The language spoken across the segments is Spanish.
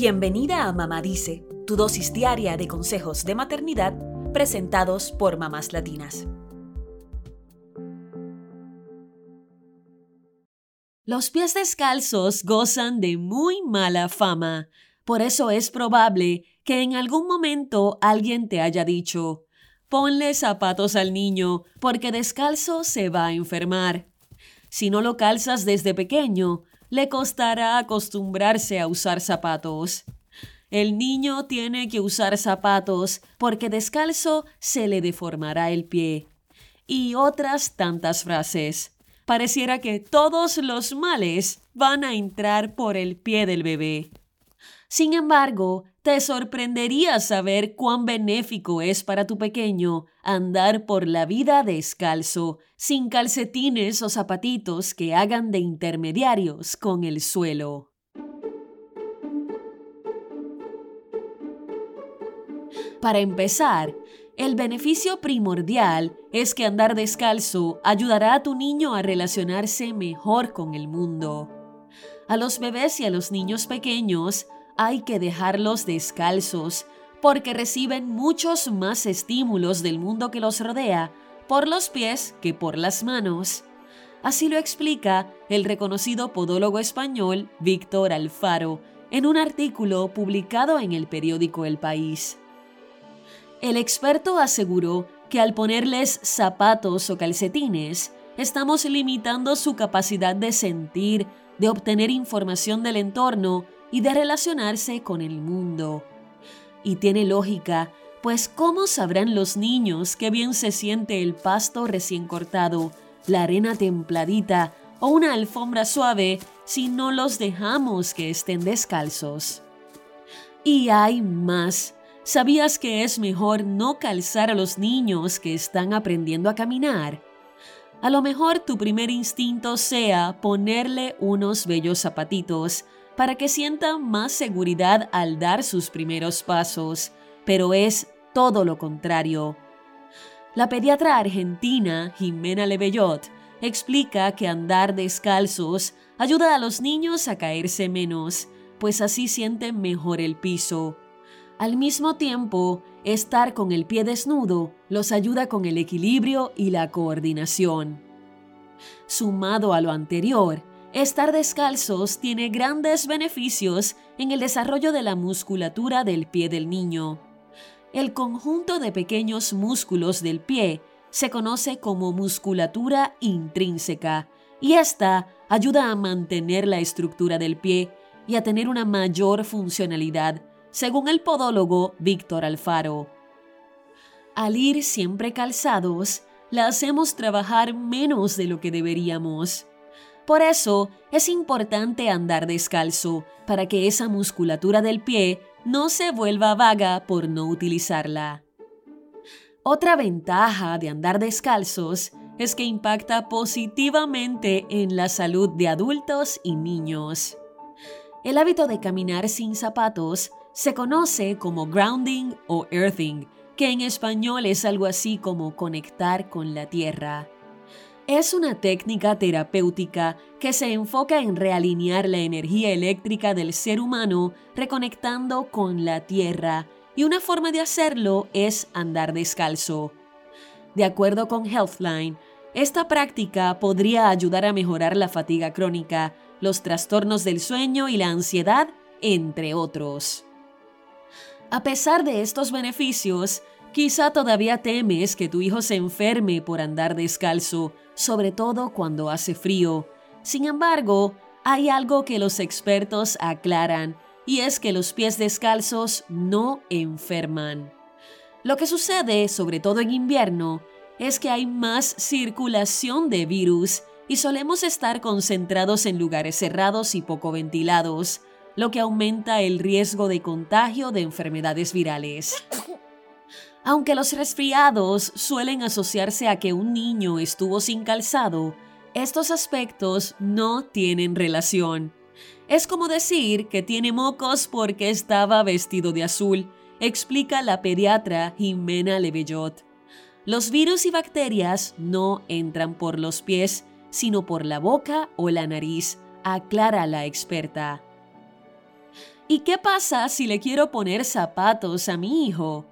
Bienvenida a Mamá Dice, tu dosis diaria de consejos de maternidad presentados por mamás latinas. Los pies descalzos gozan de muy mala fama, por eso es probable que en algún momento alguien te haya dicho, ponle zapatos al niño porque descalzo se va a enfermar. Si no lo calzas desde pequeño, le costará acostumbrarse a usar zapatos. El niño tiene que usar zapatos porque descalzo se le deformará el pie. Y otras tantas frases. Pareciera que todos los males van a entrar por el pie del bebé. Sin embargo, te sorprendería saber cuán benéfico es para tu pequeño andar por la vida descalzo, sin calcetines o zapatitos que hagan de intermediarios con el suelo. Para empezar, el beneficio primordial es que andar descalzo ayudará a tu niño a relacionarse mejor con el mundo. A los bebés y a los niños pequeños hay que dejarlos descalzos porque reciben muchos más estímulos del mundo que los rodea por los pies que por las manos. Así lo explica el reconocido podólogo español Víctor Alfaro en un artículo publicado en el periódico El País. El experto aseguró que al ponerles zapatos o calcetines, estamos limitando su capacidad de sentir, de obtener información del entorno y de relacionarse con el mundo. Y tiene lógica, pues ¿cómo sabrán los niños qué bien se siente el pasto recién cortado, la arena templadita o una alfombra suave si no los dejamos que estén descalzos? Y hay más. ¿Sabías que es mejor no calzar a los niños que están aprendiendo a caminar? A lo mejor tu primer instinto sea ponerle unos bellos zapatitos, para que sienta más seguridad al dar sus primeros pasos, pero es todo lo contrario. La pediatra argentina Jimena Lebellot explica que andar descalzos ayuda a los niños a caerse menos, pues así sienten mejor el piso. Al mismo tiempo, estar con el pie desnudo los ayuda con el equilibrio y la coordinación. Sumado a lo anterior, Estar descalzos tiene grandes beneficios en el desarrollo de la musculatura del pie del niño. El conjunto de pequeños músculos del pie se conoce como musculatura intrínseca y esta ayuda a mantener la estructura del pie y a tener una mayor funcionalidad, según el podólogo Víctor Alfaro. Al ir siempre calzados, la hacemos trabajar menos de lo que deberíamos. Por eso es importante andar descalzo, para que esa musculatura del pie no se vuelva vaga por no utilizarla. Otra ventaja de andar descalzos es que impacta positivamente en la salud de adultos y niños. El hábito de caminar sin zapatos se conoce como grounding o earthing, que en español es algo así como conectar con la tierra. Es una técnica terapéutica que se enfoca en realinear la energía eléctrica del ser humano reconectando con la tierra y una forma de hacerlo es andar descalzo. De acuerdo con Healthline, esta práctica podría ayudar a mejorar la fatiga crónica, los trastornos del sueño y la ansiedad, entre otros. A pesar de estos beneficios, quizá todavía temes que tu hijo se enferme por andar descalzo sobre todo cuando hace frío. Sin embargo, hay algo que los expertos aclaran, y es que los pies descalzos no enferman. Lo que sucede, sobre todo en invierno, es que hay más circulación de virus y solemos estar concentrados en lugares cerrados y poco ventilados, lo que aumenta el riesgo de contagio de enfermedades virales. Aunque los resfriados suelen asociarse a que un niño estuvo sin calzado, estos aspectos no tienen relación. Es como decir que tiene mocos porque estaba vestido de azul, explica la pediatra Jimena Lebellot. Los virus y bacterias no entran por los pies, sino por la boca o la nariz, aclara la experta. ¿Y qué pasa si le quiero poner zapatos a mi hijo?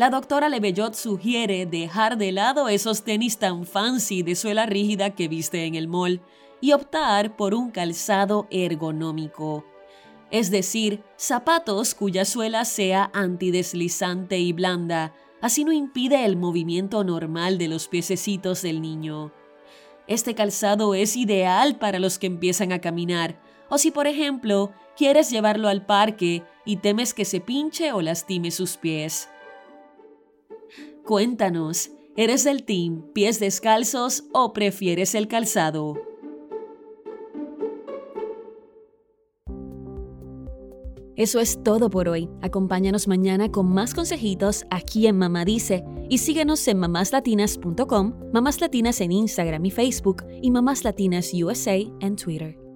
La doctora Lebellot sugiere dejar de lado esos tenis tan fancy de suela rígida que viste en el mall y optar por un calzado ergonómico. Es decir, zapatos cuya suela sea antideslizante y blanda, así no impide el movimiento normal de los piececitos del niño. Este calzado es ideal para los que empiezan a caminar, o si por ejemplo quieres llevarlo al parque y temes que se pinche o lastime sus pies. Cuéntanos, ¿eres del team pies descalzos o prefieres el calzado? Eso es todo por hoy. Acompáñanos mañana con más consejitos aquí en Mamá Dice y síguenos en mamáslatinas.com, Mamás Latinas en Instagram y Facebook y Mamás Latinas USA en Twitter.